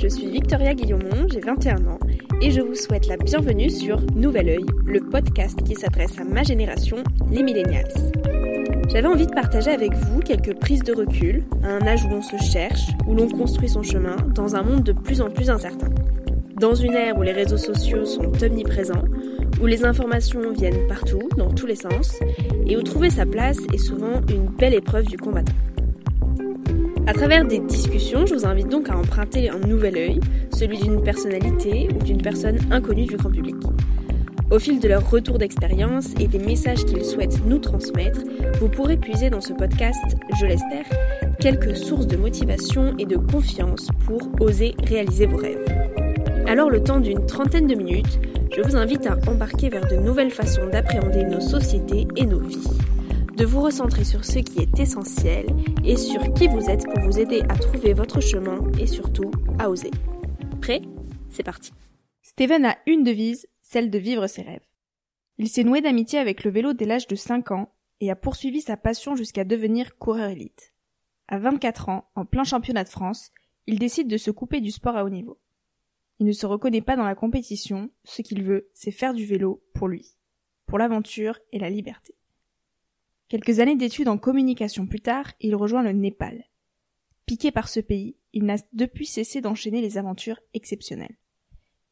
Je suis Victoria Guillaumont, j'ai 21 ans et je vous souhaite la bienvenue sur Nouvel Oeil, le podcast qui s'adresse à ma génération, les millennials. J'avais envie de partager avec vous quelques prises de recul, à un âge où l'on se cherche, où l'on construit son chemin, dans un monde de plus en plus incertain. Dans une ère où les réseaux sociaux sont omniprésents, où les informations viennent partout, dans tous les sens, et où trouver sa place est souvent une belle épreuve du combattant. À travers des discussions, je vous invite donc à emprunter un nouvel œil, celui d'une personnalité ou d'une personne inconnue du grand public. Au fil de leur retour d'expérience et des messages qu'ils souhaitent nous transmettre, vous pourrez puiser dans ce podcast, je l'espère, quelques sources de motivation et de confiance pour oser réaliser vos rêves. Alors le temps d'une trentaine de minutes, je vous invite à embarquer vers de nouvelles façons d'appréhender nos sociétés et nos vies de vous recentrer sur ce qui est essentiel et sur qui vous êtes pour vous aider à trouver votre chemin et surtout à oser. Prêt? C'est parti. Steven a une devise, celle de vivre ses rêves. Il s'est noué d'amitié avec le vélo dès l'âge de 5 ans et a poursuivi sa passion jusqu'à devenir coureur élite. À 24 ans, en plein championnat de France, il décide de se couper du sport à haut niveau. Il ne se reconnaît pas dans la compétition, ce qu'il veut, c'est faire du vélo pour lui, pour l'aventure et la liberté. Quelques années d'études en communication plus tard, il rejoint le Népal. Piqué par ce pays, il n'a depuis cessé d'enchaîner les aventures exceptionnelles.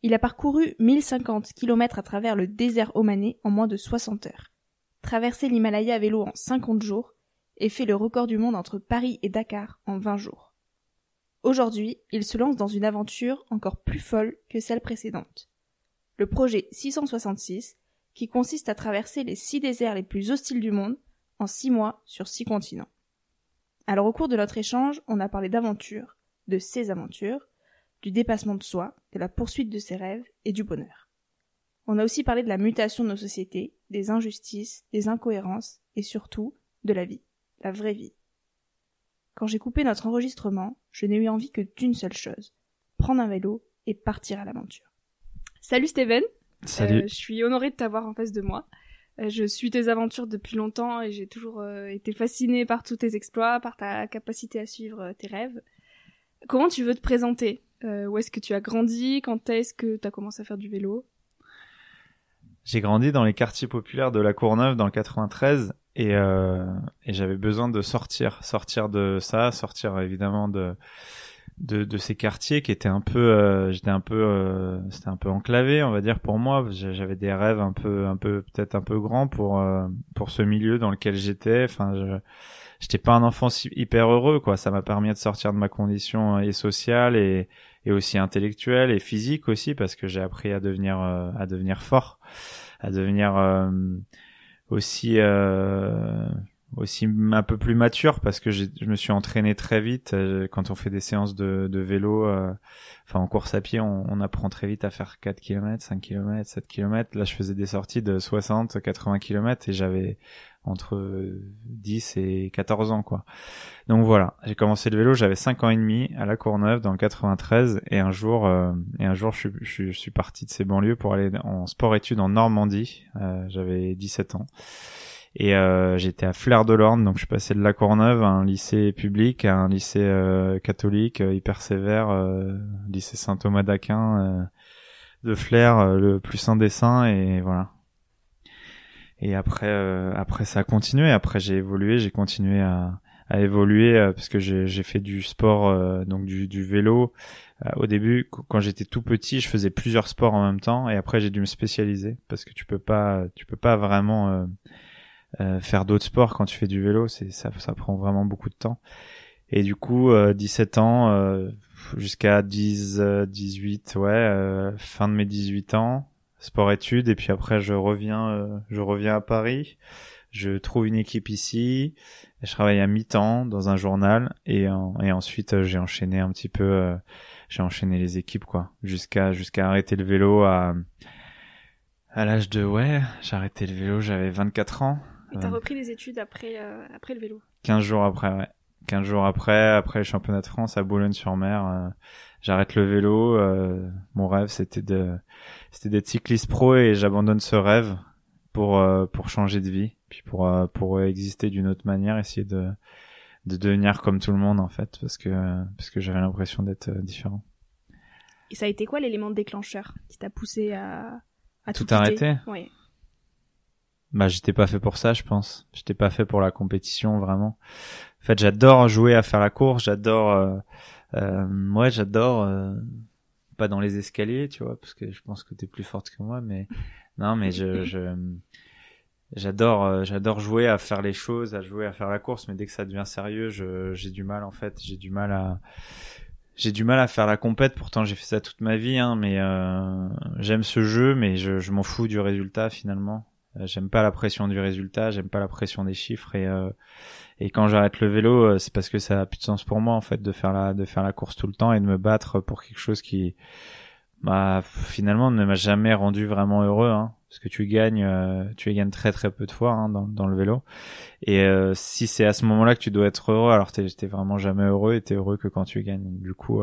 Il a parcouru 1050 km à travers le désert omanais en moins de 60 heures, traversé l'Himalaya à vélo en 50 jours et fait le record du monde entre Paris et Dakar en 20 jours. Aujourd'hui, il se lance dans une aventure encore plus folle que celle précédente. Le projet 666, qui consiste à traverser les six déserts les plus hostiles du monde en six mois sur six continents. Alors au cours de notre échange, on a parlé d'aventure, de ses aventures, du dépassement de soi, de la poursuite de ses rêves et du bonheur. On a aussi parlé de la mutation de nos sociétés, des injustices, des incohérences et surtout de la vie, la vraie vie. Quand j'ai coupé notre enregistrement, je n'ai eu envie que d'une seule chose, prendre un vélo et partir à l'aventure. Salut Steven Salut. Euh, je suis honorée de t'avoir en face de moi. Euh, je suis tes aventures depuis longtemps et j'ai toujours euh, été fascinée par tous tes exploits, par ta capacité à suivre euh, tes rêves. Comment tu veux te présenter? Où est-ce que tu as grandi? Quand est-ce que tu as commencé à faire du vélo? J'ai grandi dans les quartiers populaires de la Courneuve dans le 93 et, et j'avais besoin de sortir, sortir de ça, sortir évidemment de de, de ces quartiers qui étaient un peu euh, j'étais un peu euh, c'était un peu enclavé on va dire pour moi. J'avais des rêves un peu un peu peut-être un peu grands pour euh, pour ce milieu dans lequel j'étais. Enfin je j'étais pas un enfant hyper heureux quoi. Ça m'a permis de sortir de ma condition et sociale et et aussi intellectuelle et physique aussi parce que j'ai appris à devenir à devenir fort à devenir aussi aussi un peu plus mature parce que je me suis entraîné très vite euh, quand on fait des séances de, de vélo euh, enfin en course à pied on, on, apprend très vite à faire 4 km 5 km 7 km là je faisais des sorties de 60 80 km et j'avais entre 10 et 14 ans quoi. Donc voilà j'ai commencé le vélo j'avais 5 ans et demi à la Courneuve dans le 93 et un jour euh, et un jour je, je, je, suis parti de ces banlieues pour aller en sport études en Normandie j'avais 17 ans Et euh, j'étais à Fleur de l'Orne, donc je suis passé de la Courneuve à un lycée public, à un lycée euh, catholique euh, hyper sévère, euh, lycée Saint-Thomas d'Aquin de Flers, le plus saint des saints, et voilà. Et après, après ça a continué. Après j'ai évolué, j'ai continué à, à évoluer parce que j'ai fait du sport, donc du, du vélo. au début, quand j'étais tout petit, je faisais plusieurs sports en même temps, et après j'ai dû me spécialiser parce que tu peux pas, tu peux pas vraiment euh, faire d'autres sports quand tu fais du vélo, c'est ça, ça prend vraiment beaucoup de temps. Et du coup, 17 euh, ans euh, jusqu'à 10, 18, ouais, fin de mes 18 ans, sport-études, et puis après je reviens, je reviens à Paris. Je trouve une équipe ici. Je travaille à mi-temps dans un journal et, et ensuite j'ai enchaîné un petit peu. j'ai enchaîné les équipes quoi, jusqu'à jusqu'à arrêter le vélo à à l'âge de ouais, j'ai arrêté le vélo, j'avais 24 ans. Et t'as repris les études après, euh, après le vélo 15 jours après, ouais. 15 jours après, après le championnat de France à Boulogne-sur-Mer, euh, j'arrête le vélo. Euh, mon rêve, c'était de, c'était d'être cycliste pro et j'abandonne ce rêve pour pour changer de vie, puis pour pour exister d'une autre manière, essayer de de devenir comme tout le monde en fait, parce que parce que j'avais l'impression d'être différent. Et ça a été quoi l'élément déclencheur qui t'a poussé à à tout, tout arrêter? Bah, j'étais pas fait pour ça, je pense. J'étais pas fait pour la compétition, vraiment. En fait, j'adore jouer à faire la course, j'adore, euh, euh, ouais, j'adore, euh, pas dans les escaliers, tu vois, parce que je pense que t'es plus forte que moi, mais non, mais je, je j'adore, euh, j'adore jouer à faire les choses, à jouer à faire la course, mais dès que ça devient sérieux, je, j'ai du mal, en fait, j'ai du mal à, j'ai du mal à faire la compète. Pourtant, j'ai fait ça toute ma vie, hein, mais euh, j'aime ce jeu, mais je, je m'en fous du résultat finalement. Euh, j'aime pas la pression du résultat, j'aime pas la pression des chiffres et euh, et quand j'arrête le vélo, euh, c'est parce que ça a plus de sens pour moi en fait de faire la de faire la course tout le temps et de me battre pour quelque chose qui bah finalement ne m'a jamais rendu vraiment heureux hein, parce que tu gagnes tu gagnes très très peu de fois hein, dans dans le vélo. Et si c'est à ce moment-là que tu dois être heureux alors t'es vraiment jamais heureux et t'es heureux que quand tu gagnes. Du coup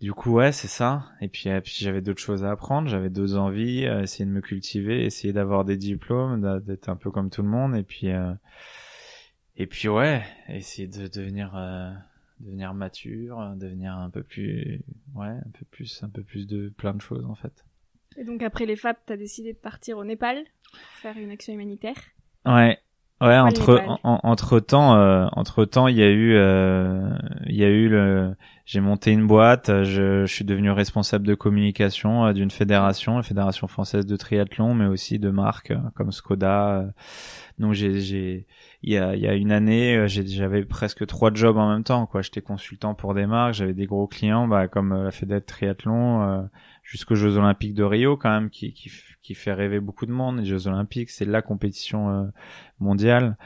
du coup, ouais, c'est ça. Et puis, puis j'avais d'autres choses à apprendre. J'avais d'autres envies, euh, essayer de me cultiver, essayer d'avoir des diplômes, d'être un peu comme tout le monde. Et puis, euh, et puis ouais, essayer de devenir, euh, devenir mature, devenir un peu plus, ouais, un peu plus, un peu plus de plein de choses en fait. Et donc après les FAP, t'as décidé de partir au Népal, faire une action humanitaire? Ouais, Ouais, entre entre temps, euh, entre temps, il y a eu, euh, il y a eu le, j'ai monté une boîte, je, je, suis devenu responsable de communication euh, d'une fédération, la fédération française de triathlon, mais aussi de marques euh, comme Skoda. Donc j'ai, j'ai, il y a, il y a une année, j'avais presque trois jobs en même temps, quoi. J'étais consultant pour des marques, j'avais des gros clients, bah comme la fédération triathlon, jusqu'aux Jeux Olympiques de Rio quand même, qui, qui qui fait rêver beaucoup de monde. Les Jeux Olympiques, c'est la compétition euh, mondiale.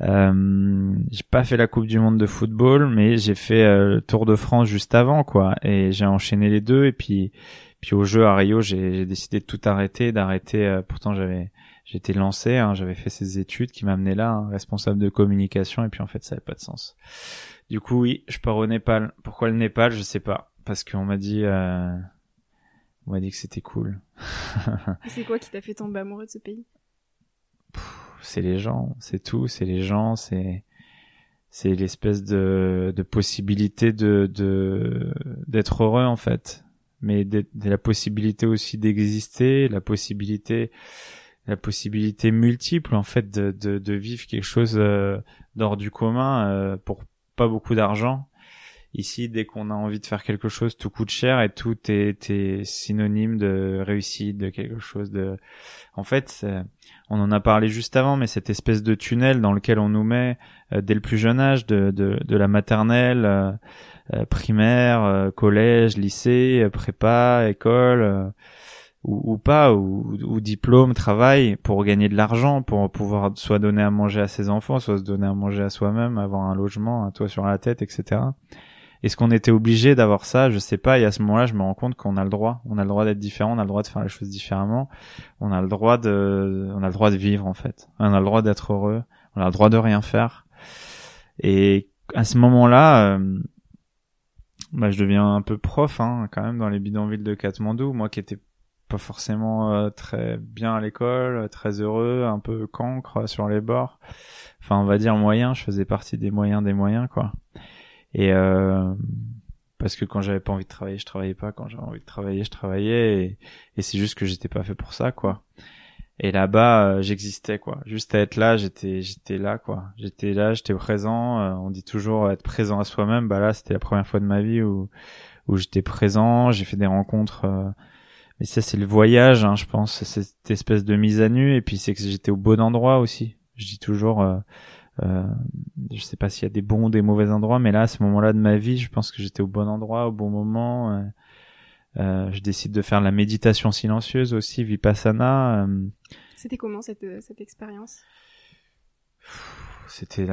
Euh, j'ai pas fait la Coupe du Monde de football, mais j'ai fait euh, le Tour de France juste avant, quoi. Et j'ai enchaîné les deux. Et puis, puis au jeu à Rio, j'ai décidé de tout arrêter, d'arrêter. Euh, pourtant, j'avais j'étais lancé, hein, j'avais fait ces études qui m'amenaient là, hein, responsable de communication. Et puis en fait, ça avait pas de sens. Du coup, oui, je pars au Népal. Pourquoi le Népal? Je sais pas. Parce qu'on m'a dit, euh, on m'a dit que c'était cool. c'est quoi qui t'a fait tomber amoureux de ce pays? C'est les gens, c'est tout, c'est les gens, c'est c'est l'espèce de, de possibilité de de d'être heureux en fait, mais de, la possibilité aussi d'exister, la possibilité la possibilité multiple en fait de de, de vivre quelque chose euh, d'hors du commun euh, pour pas beaucoup d'argent Ici, dès qu'on a envie de faire quelque chose, tout coûte cher et tout est, synonyme de réussite, de quelque chose de. En fait, on en a parlé juste avant, mais cette espèce de tunnel dans lequel on nous met euh, dès le plus jeune âge, de, de, la maternelle, euh, euh, primaire, collège, lycée, prépa, école. Ou, ou, pas, ou, ou, diplôme, travail, pour gagner de l'argent, pour pouvoir soit donner à manger à ses enfants, soit se donner à manger à soi-même, avoir un logement, un toit sur la tête, etc. Est-ce qu'on était obligé d'avoir ça? Je sais pas. Et à ce moment-là, je me rends compte qu'on a le droit. On a le droit d'être différent. On a le droit de faire les choses différemment. On a le droit de, on a le droit de vivre en fait. On a le droit d'être heureux. On a le droit de rien faire. Et à ce moment-là, euh, bah, je deviens un peu prof hein, quand même dans les bidonvilles de Katmandou. Moi qui étais pas forcément euh, très bien à l'école, très heureux, un peu cancre sur les bords. Enfin, on va dire moyen. Je faisais partie des moyens des moyens, quoi. Et euh, parce que quand j'avais pas envie de travailler, je travaillais pas. Quand j'avais envie de travailler, je travaillais. Et, c'est juste que j'étais pas fait pour ça, quoi. Et là-bas, euh, j'existais, quoi. Juste à être là, j'étais, j'étais là, quoi. J'étais là, j'étais présent. Euh, on dit toujours être présent à soi-même. Bah là, c'était la première fois de ma vie où où j'étais présent. J'ai fait des rencontres. Euh, mais ça, c'est le voyage, hein, je pense. Cette espèce de mise à nu. Et puis c'est que j'étais au bon endroit aussi. Je dis toujours. Euh, je sais pas s'il y a des bons ou des mauvais endroits, mais là, à ce moment-là de ma vie, je pense que j'étais au bon endroit, au bon moment. Euh, je décide de faire la méditation silencieuse aussi, vipassana. Euh, C'était comment cette, euh, cette expérience? C'était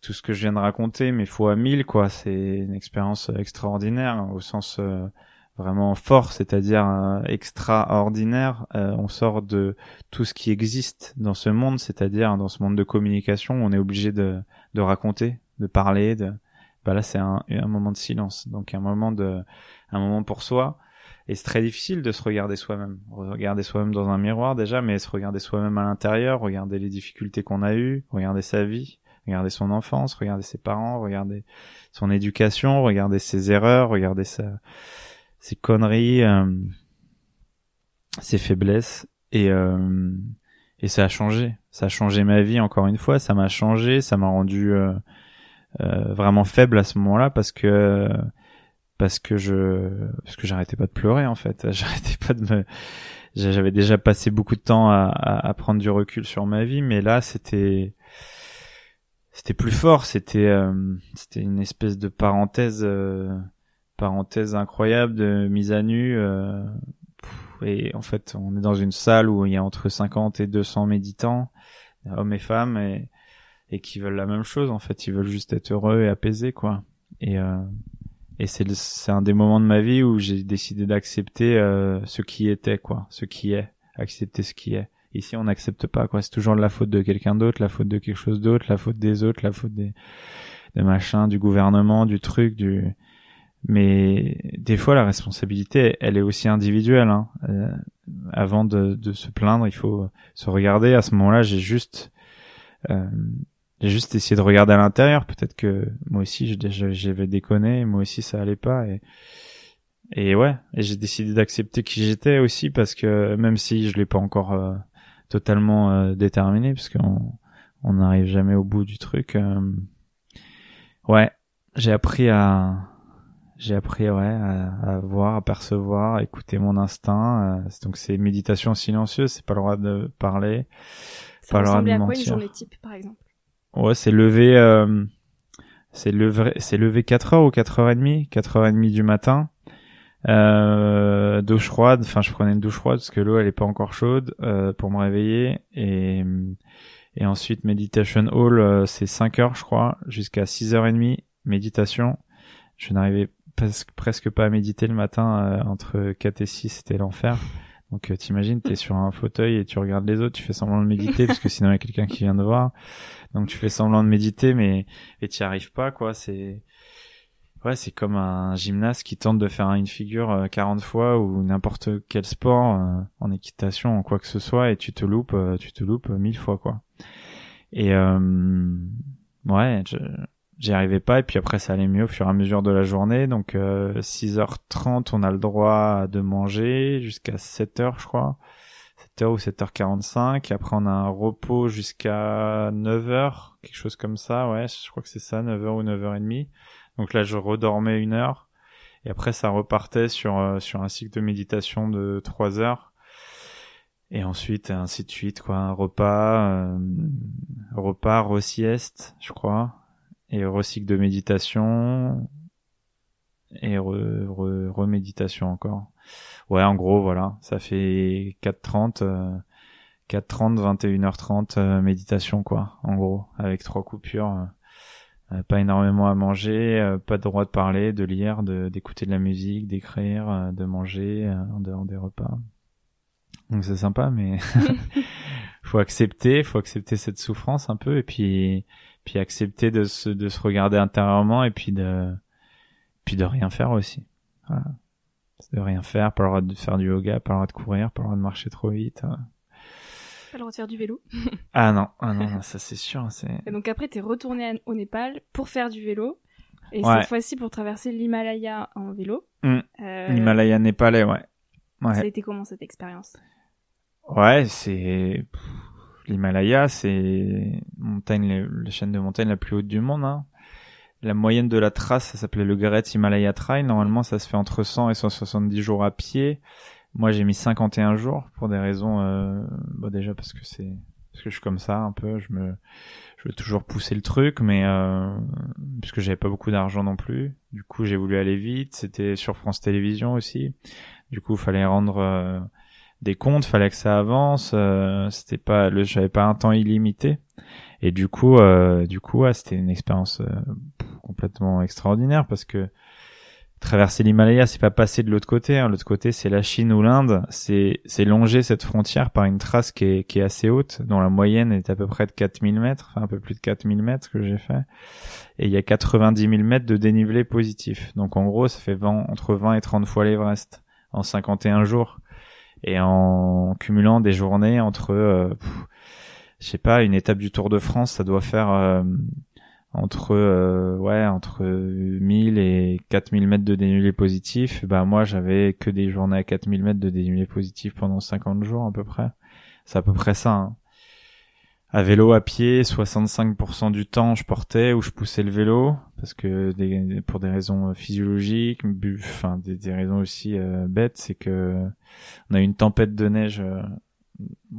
tout ce que je viens de raconter, mais fois mille, quoi. C'est une expérience extraordinaire au sens euh, vraiment fort, c'est-à-dire extraordinaire. on sort de tout ce qui existe dans ce monde, c'est-à-dire dans ce monde de communication, on est obligé de, de raconter, de parler. De... Bah là, c'est un, un moment de silence, donc un moment de, un moment pour soi et c'est très difficile de se regarder soi-même. Regarder soi-même dans un miroir déjà, mais se regarder soi-même à l'intérieur, regarder les difficultés qu'on a eues, regarder sa vie, regarder son enfance, regarder ses parents, regarder son éducation, regarder ses erreurs, regarder sa, ses conneries, euh, ses faiblesses. Et, euh, et ça a changé. Ça a changé ma vie encore une fois. Ça m'a changé. Ça m'a rendu euh, euh vraiment faible à ce moment-là parce que parce que je parce que j'arrêtais pas de pleurer en fait j'arrêtais pas de me j'avais déjà passé beaucoup de temps à, à, prendre du recul sur ma vie mais là c'était c'était plus fort c'était euh, c'était une espèce de parenthèse euh, parenthèse incroyable de mise à nu euh, et en fait on est dans une salle où il y a entre 50 et 200 méditants hommes et femmes et et qui veulent la même chose en fait. Ils veulent juste être heureux et apaisés quoi. Et et c'est c'est un des moments de ma vie où j'ai décidé d'accepter euh, ce qui était quoi. Ce qui est. Accepter ce qui est. Ici on n'accepte pas quoi. C'est toujours la faute de quelqu'un d'autre la faute de quelque chose d'autre la faute des autres la faute des des machins du gouvernement du truc du mais des fois la responsabilité elle est aussi individuelle hein. Euh, avant de, de se plaindre il faut se regarder à ce moment-là j'ai juste euh, j'ai juste essayé de regarder à l'intérieur. Peut-être que moi aussi, j'avais déconné, moi aussi ça allait pas. Et, et ouais, et j'ai décidé d'accepter qui j'étais aussi parce que même si je l'ai pas encore euh, totalement euh, déterminé, parce qu'on on n'arrive jamais au bout du truc. Euh, ouais, j'ai appris à j'ai appris ouais à, à, voir, à percevoir, à écouter mon instinct. donc c'est méditation silencieuse, c'est pas le droit de parler, ça pas le droit de à quoi une journée type par exemple? Ouais, c'est levé, euh, c'est levé, c'est levé 4 heures ou 4 heures et demie, 4 heures et demie du matin. Euh, douche froide, enfin je prenais une douche froide parce que l'eau elle est pas encore chaude euh, pour me réveiller et et ensuite meditation hall euh, c'est 5 heures je crois jusqu'à 6 heures et demie méditation. Je n'arrivais presque pas à méditer le matin euh, entre 4 et 6 c'était l'enfer. Donc euh, t'imagines, t'es sur un fauteuil et tu regardes les autres, tu fais semblant de méditer parce que sinon il y a quelqu'un qui vient de voir. Donc tu fais semblant de méditer mais et t'y arrives pas quoi. C'est ouais, c'est comme un gymnaste qui tente de faire une figure 40 euh, fois ou n'importe quel sport euh, en équitation, en quoi que ce soit et tu te loupes, tu te loupes mille fois quoi. Et ouais, je, j'y arrivais pas et puis après ça allait mieux au fur et à mesure de la journée. Donc euh, 6h30 on a le droit de manger jusqu'à 7h je crois. 7h ou 7h45 après on a un repos jusqu'à 9h quelque chose comme ça. Ouais je crois que c'est ça 9h ou 9h30 donc là je redormais une heure. Et après ça repartait sur euh, sur un cycle de méditation de 3 heures. Et ensuite ainsi de suite quoi. Un repas euh, repas re-sieste je crois et recycle de méditation et reméditation encore. Ouais, en gros, voilà, ça fait 4h30, euh, 4h30, 21h30 méditation, quoi, en gros, avec trois coupures. Euh, pas énormément à manger, euh, pas de droit de parler, de lire, d'écouter de, la musique, d'écrire, euh, de manger en dehors des repas. Donc c'est sympa, mais faut accepter, faut accepter cette souffrance un peu, et puis puis accepter de se de se regarder intérieurement et puis de puis de rien faire aussi. Voilà. de rien faire, pas le droit de faire du yoga, pas le droit de courir, pas le droit de marcher trop vite. Pas le droit de faire du vélo. ah non, ah non, ça c'est sûr. C'est... Et donc après, t'es retourné au Népal pour faire du vélo. Et cette fois-ci pour traverser l'Himalaya en vélo. Mm. Euh... L'Himalaya népalais, ouais. ouais. Ça a été comment cette expérience? Ouais, c'est l'Himalaya, c'est montagne, la chaîne de montagne la plus haute du monde. Hein. La moyenne de la trace, ça s'appelait le Great Himalaya Trail. Normalement, ça se fait entre 100 et 170 jours à pied. Moi, j'ai mis 51 jours pour des raisons, euh, bah déjà parce que c'est parce que je suis comme ça un peu. Je me, je veux toujours pousser le truc, mais euh, puisque j'avais pas beaucoup d'argent non plus. Du coup, j'ai voulu aller vite. C'était sur France Télévisions aussi. Du coup, fallait rendre euh, des comptes, fallait que ça avance. Euh, c'était pas, le, j'avais pas un temps illimité. Et du coup, euh, du coup, c'était une expérience euh, complètement extraordinaire parce que traverser l'Himalaya, c'est pas passer de l'autre côté. Hein. L'autre côté, c'est la Chine ou l'Inde. C'est, c'est longer cette frontière par une trace qui est, qui est assez haute, dont la moyenne est à peu près de 4000 mètres, un peu plus de 4000 mètres que j'ai fait. Et il y a 90 000 mètres de dénivelé positif. Donc en gros, ça fait 20, entre 20 et 30 fois l'Everest en 51 jours et en cumulant des journées entre euh, je sais pas une étape du Tour de France ça doit faire euh, entre euh, ouais entre 1000 et 4000 mètres de dénivelé positif. Bah moi j'avais que des journées à 4000 mètres de dénivelé positif pendant 50 jours à peu près. C'est à peu près ça hein à vélo, à pied, 65% du temps je portais ou je poussais le vélo parce que des, pour des raisons physiologiques, enfin des, des, raisons aussi euh, bêtes, c'est que on a eu une tempête de neige euh,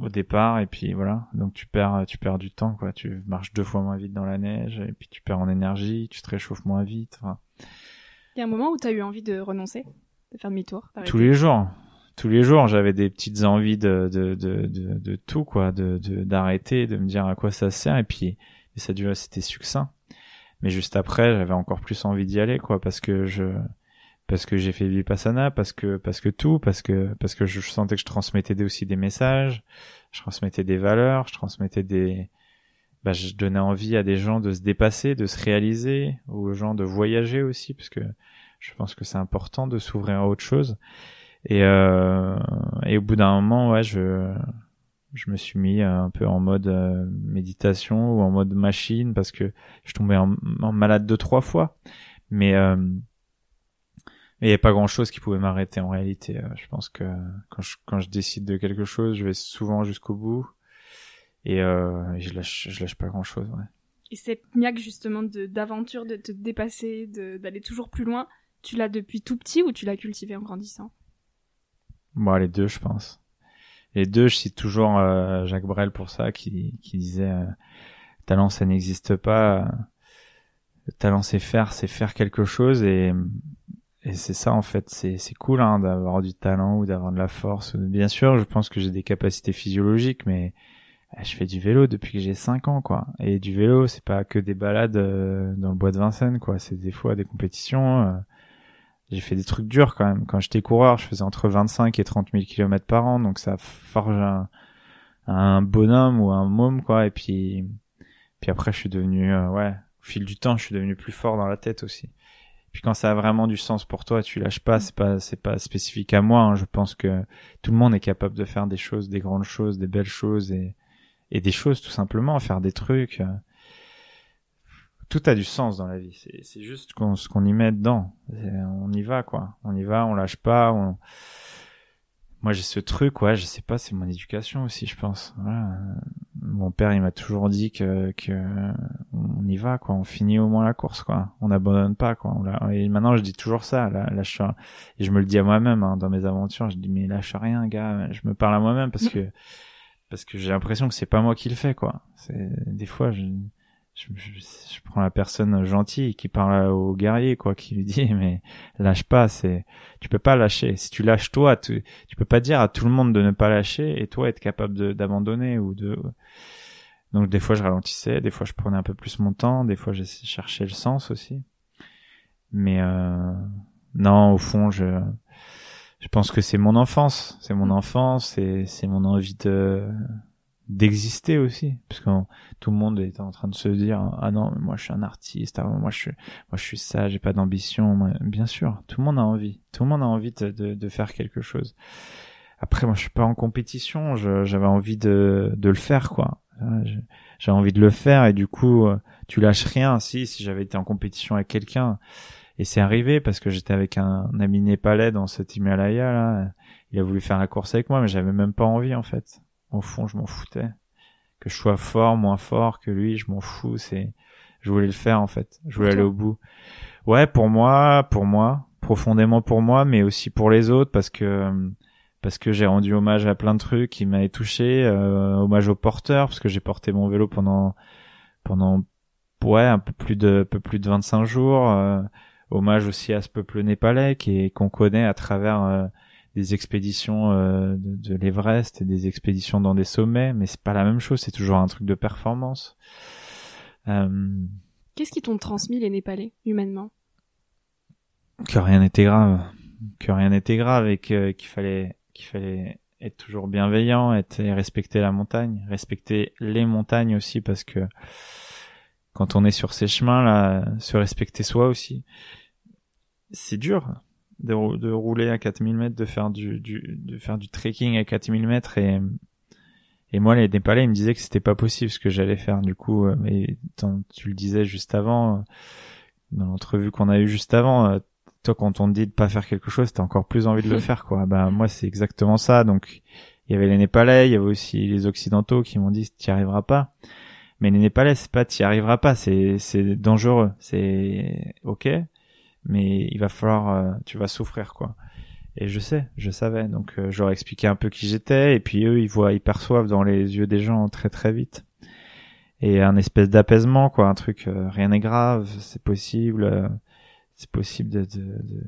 au départ et puis voilà, donc tu perds tu perds du temps quoi, tu marches deux fois moins vite dans la neige et puis tu perds en énergie, tu te réchauffes moins vite. Il y a un moment où tu as eu envie de renoncer, de faire demi-tour. Tous les jours tous les jours, j'avais des petites envies de, de, de, de, tout, quoi, de, d'arrêter, de, me dire à quoi ça sert, et puis, et ça durait, c'était succinct. Mais juste après, j'avais encore plus envie d'y aller, quoi, parce que je, parce que j'ai fait Vipassana, parce que, parce que tout, parce que, parce que je sentais que je transmettais aussi des messages, je transmettais des valeurs, je transmettais des, bah, je donnais envie à des gens de se dépasser, de se réaliser, aux gens de voyager aussi, parce que je pense que c'est important de s'ouvrir à autre chose. Et, euh, et au bout d'un moment, ouais, je, je me suis mis un peu en mode euh, méditation ou en mode machine parce que je tombais en, malade deux trois fois. Mais euh, il n'y avait pas grand chose qui pouvait m'arrêter en réalité. Euh, je pense que quand je, quand je décide de quelque chose, je vais souvent jusqu'au bout et euh, je lâche je lâche pas grand chose. Ouais. Et cette niaque justement de d'aventure, de te dépasser, d'aller toujours plus loin, tu l'as depuis tout petit ou tu l'as cultivé en grandissant? Moi, les deux, je pense. Les deux, je cite toujours euh, Jacques Brel pour ça, qui, qui disait euh, talent, ça n'existe pas. Le talent, c'est faire, c'est faire quelque chose, et, et c'est ça en fait. C'est, c'est cool hein, d'avoir du talent ou d'avoir de la force. Bien sûr, je pense que j'ai des capacités physiologiques, mais euh, je fais du vélo depuis que j'ai 5 ans, quoi. Et du vélo, c'est pas que des balades euh, dans le bois de Vincennes, quoi. C'est des fois des compétitions j'ai fait des trucs durs quand même. Quand j'étais coureur, je faisais entre 25 et 30 000 km par an, donc ça forge un, un bonhomme ou un môme, quoi. Et puis, puis après, je suis devenu, euh, ouais, au fil du temps, je suis devenu plus fort dans la tête aussi. Puis quand ça a vraiment du sens pour toi, tu lâches pas. C'est pas, c'est pas spécifique à moi. Hein. Je pense que tout le monde est capable de faire des choses, des grandes choses, des belles choses et, et des choses tout simplement, faire des trucs. Tout a du sens dans la vie. C'est juste qu'on, ce qu'on y met dedans. On y va, quoi. On y va, on lâche pas. Moi, j'ai ce truc, ouais, je sais pas, c'est mon éducation aussi, je pense. Mon père, il m'a toujours dit que, que on y va, quoi. On finit au moins la course, quoi. On n'abandonne pas, quoi. et maintenant, je dis toujours ça. Là, lâche Et je me le dis à moi-même hein, dans mes aventures. Je dis mais lâche rien, gars. Je me parle à moi-même parce que parce que j'ai l'impression que c'est pas moi qui le fais, quoi. C'est des fois, je je, je, prends la personne gentille qui parle au guerrier quoi qui lui dit mais lâche pas c'est tu peux pas lâcher. Si tu lâches toi tu, tu peux pas dire à tout le monde de ne pas lâcher et toi être capable d'abandonner ou de donc des fois je ralentissais des fois je prenais un peu plus mon temps des fois je cherchais le sens aussi. Mais euh, non au fond je je pense que c'est mon enfance. C'est mon enfance et c'est mon envie de d'exister aussi parce que tout le monde est en train de se dire ah non moi je suis un artiste ah, moi je suis moi je suis ça j'ai pas d'ambition bien sûr. Tout le monde a envie. Tout le monde a envie de, de, de faire quelque chose. Après moi je suis pas en compétition j'avais envie de, de le faire quoi. J'ai envie de le faire et du coup euh, tu lâches rien. Si si j'avais été en compétition avec quelqu'un. Et c'est arrivé parce que j'étais avec un, ami népalais dans cet Himalaya là. Il a voulu faire la course avec moi mais j'avais même pas envie en fait au fond, je m'en foutais. Que je sois fort, moins fort que lui, je m'en fous. C'est, je voulais le faire en fait. Je voulais aller au bout. Ouais, pour moi, pour moi, profondément pour moi, mais aussi pour les autres parce que parce que j'ai rendu hommage à plein de trucs qui m'avaient touché, euh, hommage aux porteurs parce que j'ai porté mon vélo pendant pendant ouais un peu plus de un peu plus de 25 jours. Euh, hommage aussi à ce peuple népalais qui qu'on connaît à travers euh, des expéditions euh, de, l'Everest et des expéditions dans des sommets, mais c'est pas la même chose, c'est toujours un truc de performance. Euh, Qu'est-ce qui t'ont transmis les Népalais, humainement? Que rien n'était grave, que rien n'était grave et qu'il fallait qu'il fallait être toujours bienveillant, être et respecter la montagne, respecter les montagnes aussi parce que quand on est sur ces chemins là, se respecter soi aussi, c'est dur de, de, rouler à 4000 mètres, de faire du, du, de faire du trekking à 4000 mètres et, et moi, les Népalais, ils me disaient que c'était pas possible ce que j'allais faire. Du coup, euh, mais tu le disais juste avant, euh, dans l'entrevue qu'on a eu juste avant, euh, toi, quand on te dit de pas faire quelque chose, t'as encore plus envie de le faire, quoi. Bah, moi, c'est exactement ça. Donc, il y avait les Népalais, il y avait aussi les Occidentaux qui m'ont dit, t'y arriveras pas. Mais les Népalais, c'est pas t'y arriveras pas, c'est, c'est dangereux. C'est, ok mais il va falloir, euh, tu vas souffrir quoi. Et je sais, je savais, donc euh, j'aurais expliqué un peu qui j'étais, et puis eux, ils voient, ils perçoivent dans les yeux des gens très très vite. Et un espèce d'apaisement, quoi, un truc, euh, rien n'est grave, c'est possible, c'est possible de, de, de,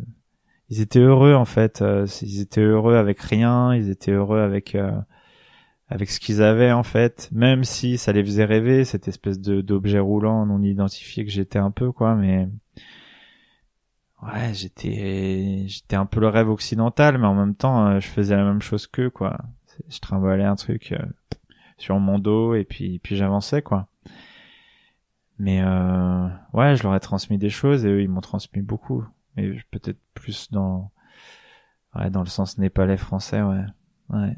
Ils étaient heureux en fait, ils étaient heureux avec rien, ils étaient heureux avec avec ce qu'ils avaient en fait, même si ça les faisait rêver, cette espèce d'objet roulant non identifié que j'étais un peu, quoi, mais ouais, j'étais, j'étais un peu le rêve occidental, mais en même temps, euh, je faisais la même chose qu'eux, quoi. Je trimballais un truc euh, sur mon dos et puis, puis j'avançais, quoi. Mais euh, ouais, je leur ai transmis des choses et eux, ils m'ont transmis beaucoup. Et peut-être plus dans, ouais, dans le sens népalais français, ouais. Ouais.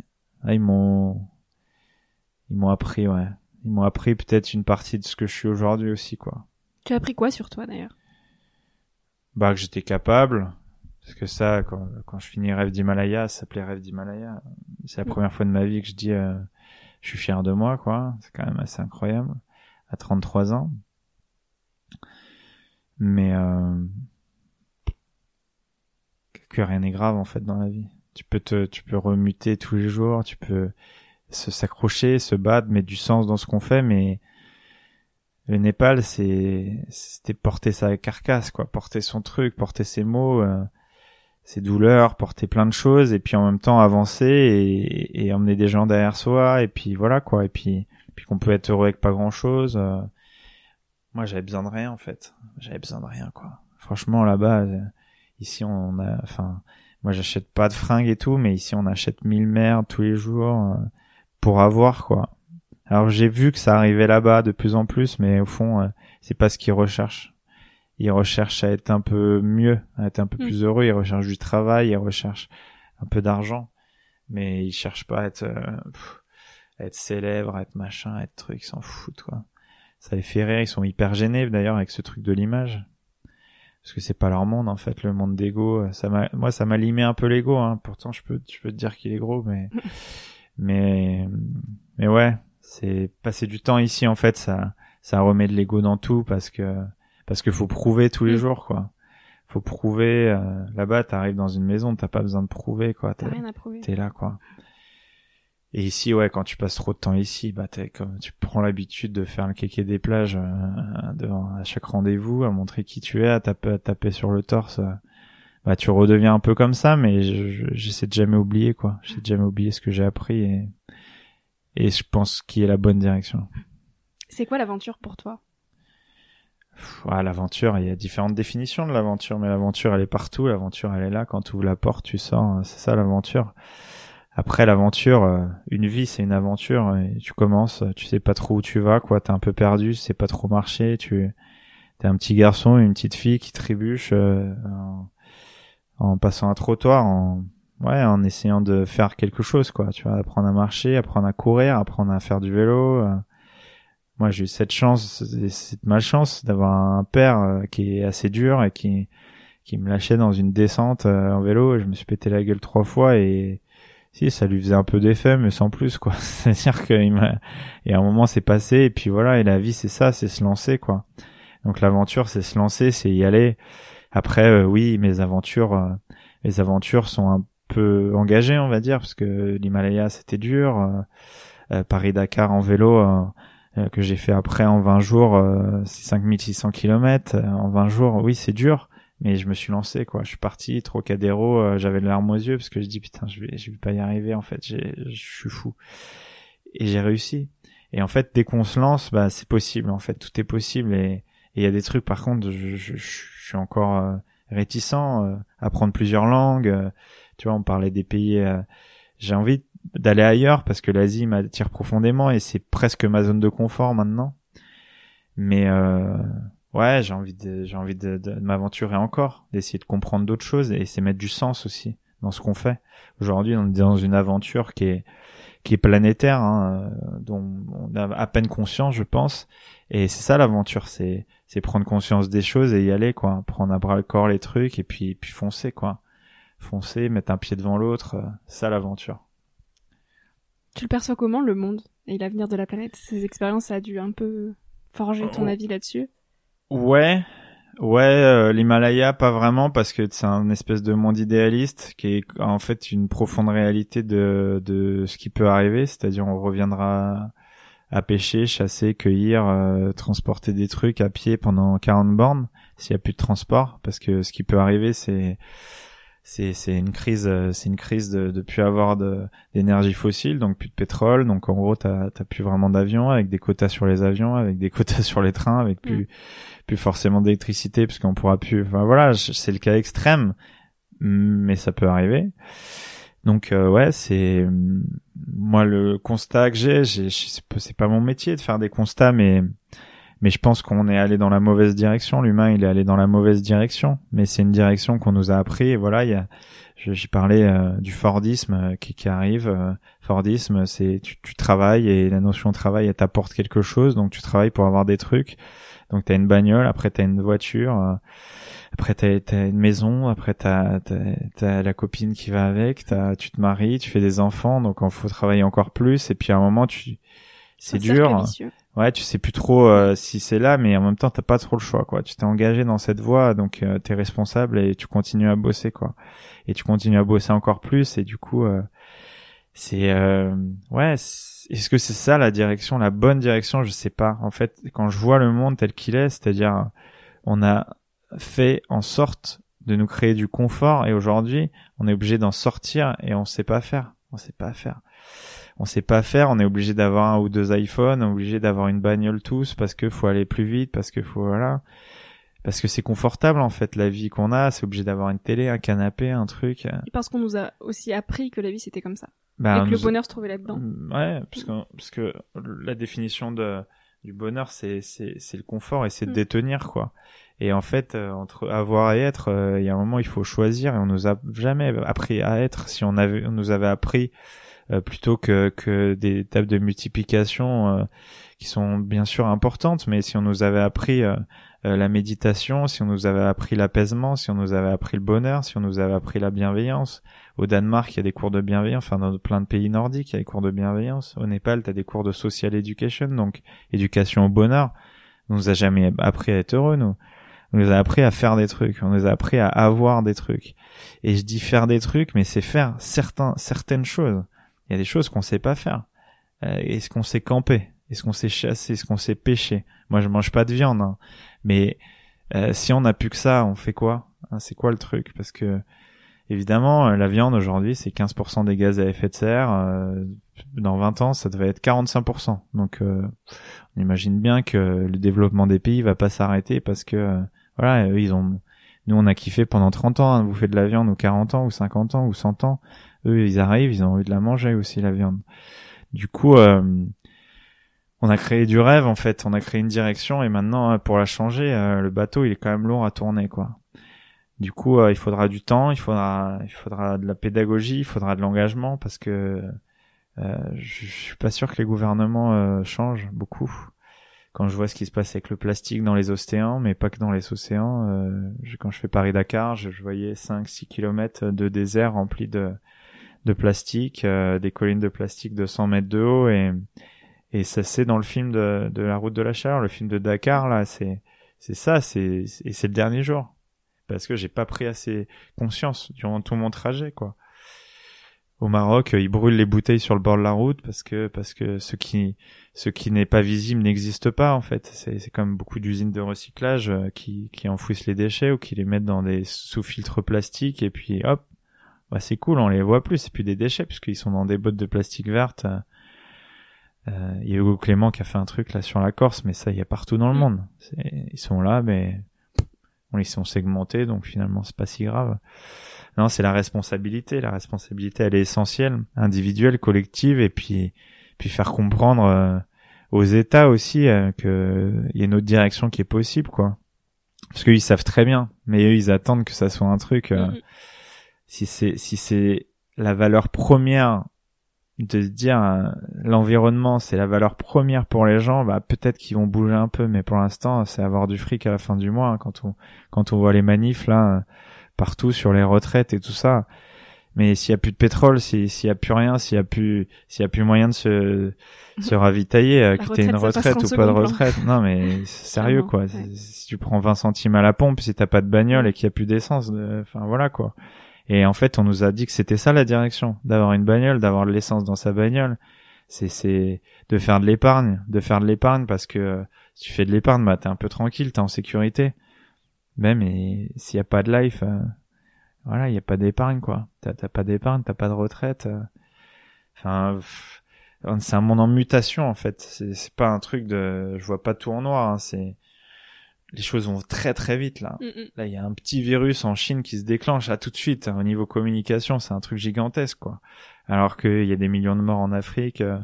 ils m'ont, ils m'ont appris, ouais. Ils m'ont appris peut-être une partie de ce que je suis aujourd'hui aussi, quoi. Tu as appris quoi sur toi d'ailleurs? Bah que j'étais capable parce que ça quand, quand je finis rêve d'Himalaya ça s'appelait rêve d'Himalaya. C'est la mm. première fois de ma vie que je dis euh, je suis fier de moi quoi. C'est quand même assez incroyable à 33 ans. Mais euh, que rien n'est grave en fait dans la vie. Tu peux te tu peux remuter tous les jours tu peux se s'accrocher se battre mettre du sens dans ce qu'on fait mais le Népal, c'est c'était porter sa carcasse, quoi, porter son truc, porter ses mots, euh, ses douleurs, porter plein de choses, et puis en même temps avancer et, emmener des gens derrière soi, et puis voilà quoi, et puis puis qu'on peut être heureux avec pas grand chose. Euh. Moi, j'avais besoin de rien en fait, j'avais besoin de rien quoi. Franchement, là-bas, euh, ici on a, enfin, moi j'achète pas de fringues et tout, mais ici on achète mille merdes tous les jours pour avoir quoi alors j'ai vu que ça arrivait là-bas de plus en plus, mais au fond, euh, c'est pas ce qu'ils recherchent. Ils recherchent à être un peu mieux, à être un peu mm. plus heureux. Ils recherchent du travail, ils recherchent un peu d'argent, mais ils cherchent pas à être, euh, à être célèbre, à être machin, à être truc. Ils s'en foutent quoi. Ça les fait rire. Ils sont hyper gênés d'ailleurs avec ce truc de l'image, parce que c'est pas leur monde en fait, le monde d'ego. Ça m'a, moi, ça m'a limé un peu l'ego. Hein. Pourtant, je peux, je peux te dire qu'il est gros, mais, mais, mais ouais c'est passer du temps ici en fait ça ça remet de l'ego dans tout parce que parce que faut prouver tous les mm. jours quoi. Faut prouver euh, là-bas t'arrives dans une maison t'as pas besoin de prouver quoi. T'as rien à prouver. t'es là quoi. Et ici ouais quand tu passes trop de temps ici bah t'es comme tu prends l'habitude de faire le kéké des plages euh, devant à chaque rendez-vous à montrer qui tu es à taper à taper sur le torse bah tu redeviens un peu comme ça mais j'essaie de jamais oublier quoi. J'essaie de jamais oublier ce que j'ai appris et et je pense qu'il est la bonne direction. C'est quoi l'aventure pour toi? Ah, L'aventure, il y a différentes définitions de l'aventure, mais l'aventure elle est partout, l'aventure elle est là, quand tu ouvres la porte tu sors, hein, c'est ça l'aventure. après l'aventure, euh, une vie c'est une aventure. Et tu commences, tu sais pas trop où tu vas quoi, t'es un peu perdu, tu sais pas trop marcher, tu t'es un petit garçon, une petite fille qui trébuche euh, en, en, passant un trottoir, en ouais, en essayant de faire quelque chose quoi, tu vois, apprendre à marcher, apprendre à courir, apprendre à faire du vélo. Euh. Moi j'ai eu cette chance, cette malchance d'avoir un père qui est assez dur et qui qui me lâchait dans une descente en vélo et je me suis pété la gueule trois fois et si ça lui faisait un peu d'effet mais sans plus quoi c'est à dire qu'il m'a et à un moment c'est passé et puis voilà et la vie c'est ça c'est se lancer quoi donc l'aventure c'est se lancer c'est y aller après euh, oui mes aventures euh, mes aventures sont un peu engagées on va dire parce que l'Himalaya c'était dur. Euh, Paris Dakar en vélo que j'ai fait après en 20 jours c'est 5600 km en 20 jours oui c'est dur mais je me suis lancé quoi. Je suis parti Trocadéro euh, j'avais de larmes aux yeux parce que je dis putain je vais je vais pas y arriver en fait. Je suis fou. Et j'ai réussi. Et en fait dès qu'on se lance bah c'est possible en fait. Tout est possible. Et il y a des trucs par contre je, je, je suis encore euh, réticent euh, apprendre plusieurs langues euh, tu vois on parlait des pays j'ai envie d'aller ailleurs parce que l'Asie m'attire profondément et c'est presque ma zone de confort maintenant mais ouais, j'ai envie de, j'ai envie de, m'aventurer encore, d'essayer de comprendre d'autres choses et c'est mettre du sens aussi dans ce qu'on fait. Aujourd'hui, on est dans une aventure qui est qui est planétaire, hein, dont on a à peine conscience, je pense. Et c'est ça l'aventure, c'est c'est prendre conscience des choses et y aller, quoi. Prendre à bras le corps les trucs et puis puis foncer, quoi. Foncer, mettre un pied devant l'autre, c'est ça l'aventure. Tu le perçois comment le monde et l'avenir de la planète? Ces expériences, ça a dû un peu forger ton oh. avis là-dessus? Ouais, ouais, euh, l'Himalaya pas vraiment parce que c'est un espèce de monde idéaliste qui est en fait une profonde réalité de de ce qui peut arriver, c'est-à-dire on reviendra à pêcher, chasser, cueillir, euh, transporter des trucs à pied pendant 40 bornes s'il y a plus de transport parce que ce qui peut arriver c'est c'est c'est une crise euh, c'est une crise de de plus avoir de d'énergie fossile donc plus de pétrole donc en gros t'as t'as plus vraiment d'avions avec des quotas sur les avions avec des quotas sur les trains avec plus mm. plus forcément d'électricité puisqu'on pourra plus enfin voilà c'est le cas extrême mais ça peut arriver donc euh, ouais c'est moi le constat que j'ai j'ai c'est pas mon métier de faire des constats mais mais je pense qu'on est allé dans la mauvaise direction. L'humain, il est allé dans la mauvaise direction, mais c'est une direction qu'on nous a appris. Et voilà, il y a, j'ai parlé euh, du Fordisme euh, qui, qui, arrive. Euh, Fordisme, c'est tu, tu, travailles et la notion de travail, elle t'apporte quelque chose. Donc tu travailles pour avoir des trucs. Donc t'as une bagnole, après t'as une voiture, après t'as as une maison, après t'as as, la copine qui va avec, as, tu te maries, tu fais des enfants, donc il faut travailler encore plus. Et puis à un moment, tu c'est dur ouais, tu sais plus trop euh, si c'est là, mais en même temps, t'as pas trop le choix, quoi. Tu t'es engagé dans cette voie, donc euh, t'es responsable et tu continues à bosser, quoi. Et tu continues à bosser encore plus, et du coup, euh, c'est ouais. Est-ce que c'est ça la direction, la bonne direction? Je sais pas. En fait, quand je vois le monde tel qu'il est, c'est-à-dire, on a fait en sorte de nous créer du confort, et aujourd'hui, on est obligé d'en sortir et on sait pas faire. On sait pas faire on sait pas faire, on est obligé d'avoir un ou deux iPhones, on est obligé d'avoir une bagnole tous parce que faut aller plus vite, parce que faut voilà, parce que c'est confortable en fait la vie qu'on a, c'est obligé d'avoir une télé, un canapé, un truc. Et parce qu'on nous a aussi appris que la vie c'était comme ça. Bah, et que le bonheur se trouvait là-dedans. Mm, ouais, parce que, parce que la définition de du bonheur c'est c'est c'est le confort et c'est de mm. détenir quoi. Et en fait, euh, entre avoir et être, euh, il y a un moment il faut choisir et on nous a jamais appris à être. Si on avait, on nous avait appris euh, plutôt que, que des tables de multiplication euh, qui sont bien sûr importantes, mais si on nous avait appris euh, la méditation, si on nous avait appris l'apaisement, si on nous avait appris le bonheur, si on nous avait appris la bienveillance. Au Danemark, il y a des cours de bienveillance, enfin dans plein de pays nordiques, il y a des cours de bienveillance. Au Népal, tu as des cours de social education, donc éducation au bonheur. On nous a jamais appris à être heureux, nous. On nous a appris à faire des trucs, on nous a appris à avoir des trucs. Et je dis faire des trucs, mais c'est faire certains, certaines choses. Il y a des choses qu'on sait pas faire. Euh, est-ce qu'on sait camper? Est-ce qu'on sait chasser? Est-ce qu'on sait pêcher? Moi, je mange pas de viande, hein. mais euh, si on n'a plus que ça, on fait quoi? Hein, C'est quoi le truc? Parce que évidemment, euh, la viande aujourd'hui, c'est 15% des gaz à effet de serre. dans 20 ans, ça devait être 45%. Donc, on imagine bien que le développement des pays va pas s'arrêter parce que voilà, ils ont nous on a kiffé pendant 30 ans, hein, vous faites de la viande ou 40 ans ou 50 ans ou 100 ans eux ils arrivent, ils ont envie de la manger aussi la viande. Du coup, euh, on a créé du rêve en fait, on a créé une direction et maintenant pour la changer, le bateau il est quand même lourd à tourner quoi. Du coup, il faudra du temps, il faudra, il faudra de la pédagogie, il faudra de l'engagement parce que euh, je, je suis pas sûr que les gouvernements changent beaucoup quand je vois ce qui se passe avec le plastique dans les océans, mais pas que dans les océans, euh, quand je fais Paris-Dakar, je, voyais 5-6 km de désert rempli de, de plastique, euh, des collines de plastique de 100 mètres de haut, et, et ça c'est dans le film de, de la route de la chaleur, le film de Dakar, là, c'est c'est ça, c'est et c'est le dernier jour, parce que j'ai pas pris assez conscience durant tout mon trajet, quoi au Maroc, ils brûlent les bouteilles sur le bord de la route parce que parce que ce qui ce qui n'est pas visible n'existe pas en fait. C'est c'est comme beaucoup d'usines de recyclage euh, qui qui enfouissent les déchets ou qui les mettent dans des sous-filtres plastiques et puis hop, bah c'est cool, on les voit plus, c'est plus des déchets puisqu'ils sont dans des bottes de plastique verte. Euh, il y a Hugo Clément qui a fait un truc là sur la Corse, mais ça il y a partout dans le mm. monde. Ils sont là, mais ils sont segmentés, donc finalement c'est pas si grave. Non, c'est la responsabilité. La responsabilité, elle est essentielle, individuelle, collective, et puis puis faire comprendre euh, aux États aussi euh, que il y a une autre direction qui est possible, quoi. Parce qu'ils savent très bien, mais eux ils attendent que ça soit un truc. Euh, mm-hmm. Si c'est si c'est la valeur première de se dire euh, l'environnement c'est la valeur première pour les gens bah peut-être qu'ils vont bouger un peu mais pour l'instant c'est avoir du fric à la fin du mois hein, quand on quand on voit les manifs là partout sur les retraites et tout ça. Mais s'il y a plus de pétrole, s'il y a plus rien, s'il y a plus, s'il y a plus moyen de se, se ravitailler, euh, quitter une retraite ou pas de retraite. Non, mais sérieux, quoi. Si tu prends 20 centimes à la pompe, si t'as pas de bagnole et qu'il y a plus d'essence, enfin, voilà, quoi. Et en fait, on nous a dit que c'était ça la direction, d'avoir une bagnole, d'avoir de l'essence dans sa bagnole. C'est, c'est de faire de l'épargne, de faire de l'épargne parce que si tu fais de l'épargne, bah, t'es un peu tranquille, t'es en sécurité. Même et s'il y a pas de life, euh, voilà, il y a pas d'épargne quoi. T'as pas d'épargne, t'as pas de retraite. Euh. Enfin, c'est un monde en mutation en fait. C'est pas un truc de, je vois pas tout en noir. Hein. C'est les choses vont très très vite là. Mm, mm. Là, il y a un petit virus en Chine qui se déclenche à tout de suite hein, au niveau communication. C'est un truc gigantesque quoi. Alors qu'il y a des millions de morts en Afrique. Euh,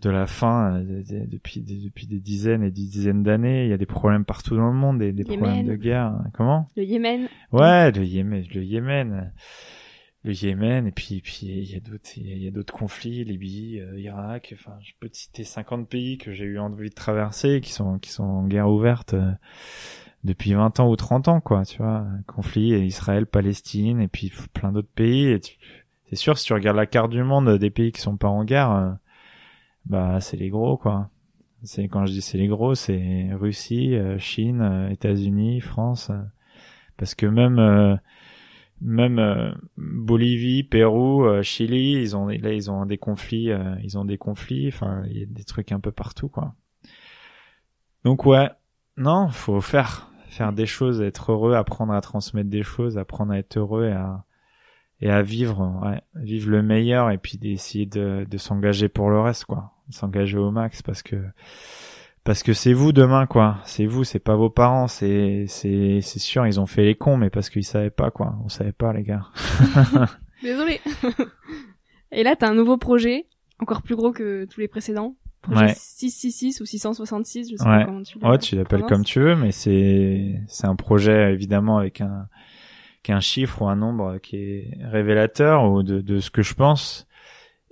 de, la faim euh, depuis des, depuis des dizaines et des dizaines d'années. Il y a des problèmes partout dans le monde, des, des problèmes de guerre. Comment? Le Yémen. Ouais, le Yémen, le Yémen, le Yémen. Et puis, puis il y a d'autres, il y a d'autres conflits, Libye, euh, Irak. Enfin, je peux te citer 50 pays que j'ai eu envie de traverser, qui sont qui sont en guerre ouverte. Euh, depuis 20 ans ou 30 ans, quoi, tu vois, conflit Israël, Palestine, et puis plein d'autres pays. Et c'est sûr, si tu regardes la carte du monde des pays qui sont pas en guerre, bah c'est les gros quoi. C'est quand je dis c'est les gros, c'est Russie, euh, Chine, euh, États-Unis, France, euh, parce que même même Bolivie, Pérou, Chili, ils ont là ils ont des conflits, ils ont des conflits, enfin il y a des trucs un peu partout quoi. Donc ouais, non, faut faire. Faire des choses, être heureux, apprendre à transmettre des choses, apprendre à être heureux et à et à vivre, ouais, vivre le meilleur et puis d'essayer de, de s'engager pour le reste quoi. S'engager au max parce que parce que c'est vous demain quoi. C'est vous c'est pas vos parents. C'est c'est c'est sûr ils ont fait les cons mais parce qu'ils savaient pas quoi. On savait pas les gars. Désolé et là t'as un nouveau projet encore plus gros que tous les précédents. Projet 666 ou 666 je sais pas comment tu ouais tu l'appelles comme tu veux mais c'est c'est un projet évidemment avec un qu'un chiffre ou un nombre qui est révélateur ou de, de ce que je pense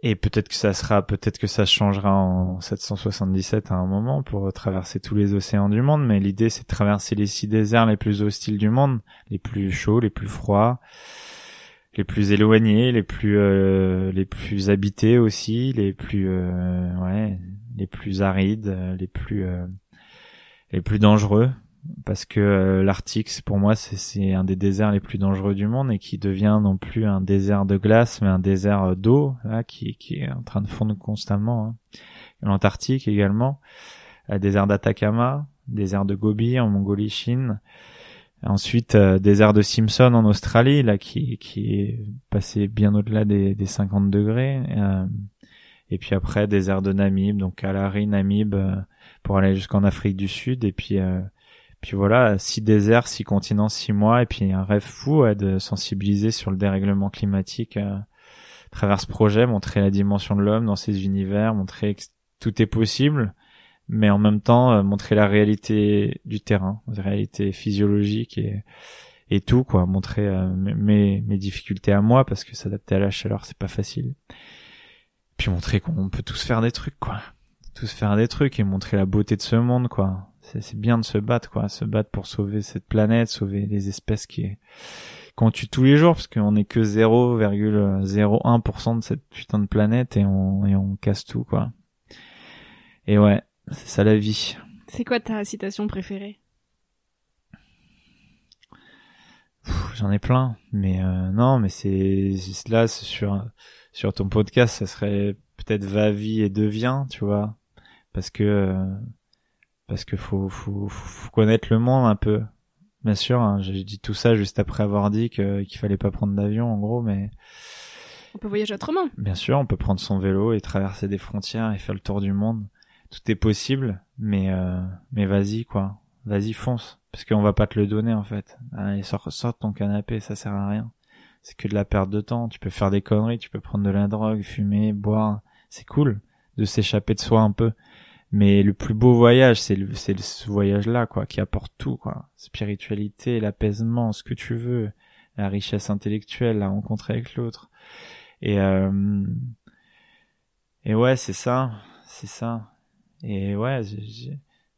et peut-être que ça sera, peut-être que ça changera en 777 à un moment pour traverser tous les océans du monde. Mais l'idée, c'est de traverser les six déserts les plus hostiles du monde, les plus chauds, les plus froids, les plus éloignés, les plus euh, les plus habités aussi, les plus euh, ouais, les plus arides, les plus euh, les plus dangereux parce que euh, l'Arctique, pour moi, c'est un des déserts les plus dangereux du monde et qui devient non plus un désert de glace, mais un désert euh, d'eau, là, qui, qui, est en train de fondre constamment. Hein. L'Antarctique également, le désert d'Atacama, désert de Gobi en Mongolie, Chine. Ensuite, euh, désert de Simpson en Australie, là, qui, qui est passé bien au-delà des, des 50 degrés. et puis après, désert de Namib, donc Kalari, Namib, pour aller jusqu'en Afrique du Sud. Et puis puis voilà, six déserts, six continents, six mois, et puis un rêve fou de sensibiliser sur le dérèglement climatique euh, à travers ce projet, montrer la dimension de l'homme dans ses univers, montrer que tout est possible, mais en même temps euh, montrer la réalité du terrain, la réalité physiologique et et tout quoi, montrer euh, mes mes difficultés à moi parce que s'adapter à la chaleur c'est pas facile. Puis montrer qu'on peut tous faire des trucs quoi, tous faire des trucs et montrer la beauté de ce monde quoi c'est bien de se battre, quoi, se battre pour sauver cette planète, sauver les espèces qui qu'on tue tous les jours, parce qu'on est que 0,01% de cette putain de planète et on, et on casse tout, quoi. Et ouais, c'est ça la vie. C'est quoi ta citation préférée? J'en ai plein, mais euh, non, mais c'est là sur sur ton podcast, ça serait peut-être va vie et devient, tu vois, parce que euh, parce que faut, faut, faut connaître le monde un peu. Bien sûr, hein, j'ai dit tout ça juste après avoir dit qu'il fallait pas prendre d'avion, en gros, mais on peut voyager autrement. Bien sûr, on peut prendre son vélo et traverser des frontières et faire le tour du monde. Tout est possible, mais euh, mais vas-y quoi, vas-y fonce, parce qu'on va pas te le donner en fait. Allez, sors, sors ton canapé, ça sert à rien. C'est que de la perte de temps. Tu peux faire des conneries, tu peux prendre de la drogue, fumer, boire. C'est cool de s'échapper de soi un peu mais le plus beau voyage c'est ce voyage là quoi qui apporte tout quoi. Spiritualité l'apaisement ce que tu veux la richesse intellectuelle la rencontre avec l'autre. Et euh, et ouais c'est ça c'est ça. Et ouais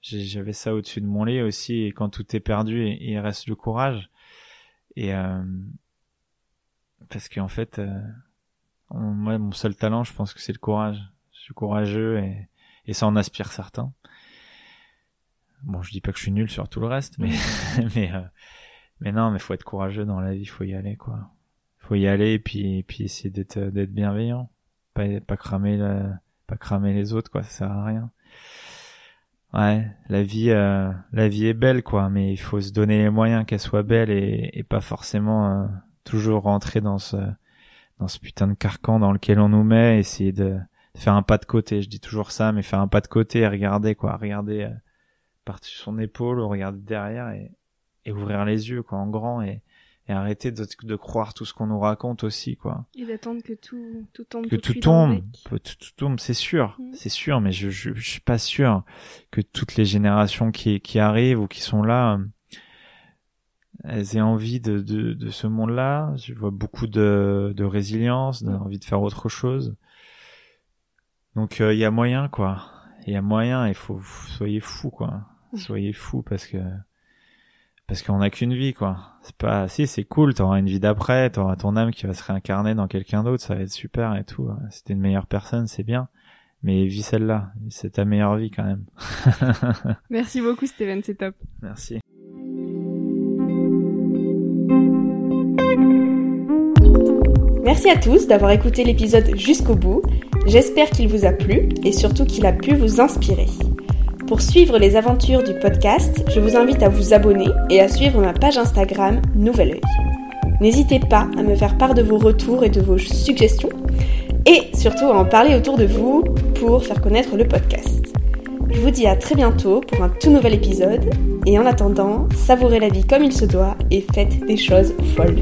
j'avais ça au-dessus de mon lit aussi et quand tout est perdu il reste le courage. Et euh, parce qu'en fait euh, moi mon seul talent je pense que c'est le courage. Je suis courageux et et ça en aspire certains. Bon, je dis pas que je suis nul sur tout le reste, mais mais euh, mais non, mais faut être courageux dans la vie, faut y aller quoi. Faut y aller et puis et puis essayer d'être d'être bienveillant, pas pas cramer la, pas cramer les autres quoi, ça sert à rien. Ouais, la vie euh, la vie est belle quoi, mais il faut se donner les moyens qu'elle soit belle et, et pas forcément euh, toujours rentrer dans ce dans ce putain de carcan dans lequel on nous met, essayer de faire un pas de côté. Je dis toujours ça, mais faire un pas de côté et regarder quoi, regarder euh, par-dessus son épaule, regarder derrière et, et ouvrir les yeux quoi en grand et, et arrêter de, de croire tout ce qu'on nous raconte aussi quoi. Et d'attendre que tout tout tombe. Que tout, tombe, tout, tout, tombe, c'est sûr, mm. c'est sûr, mais je, je, je suis pas sûr que toutes les générations qui qui arrivent ou qui sont là elles aient envie de, de, de ce monde-là. Je vois beaucoup de, de résilience, d'envie de faire autre chose. Donc il euh, y a moyen quoi. Il y a moyen, il faut soyez fou quoi. Soyez fou parce que parce qu'on n'a qu'une vie quoi. C'est pas si c'est cool, t'auras une vie d'après, t'auras ton âme qui va se réincarner dans quelqu'un d'autre, ça va être super et tout. Si t'es une meilleure personne, c'est bien. Mais vis celle-là, c'est ta meilleure vie quand même. Merci beaucoup Steven, c'est top. Merci. Merci à tous d'avoir écouté l'épisode jusqu'au bout. J'espère qu'il vous a plu et surtout qu'il a pu vous inspirer. Pour suivre les aventures du podcast, je vous invite à vous abonner et à suivre ma page Instagram Nouvel Oeil. N'hésitez pas à me faire part de vos retours et de vos suggestions et surtout à en parler autour de vous pour faire connaître le podcast. Je vous dis à très bientôt pour un tout nouvel épisode et en attendant, savourez la vie comme il se doit et faites des choses folles.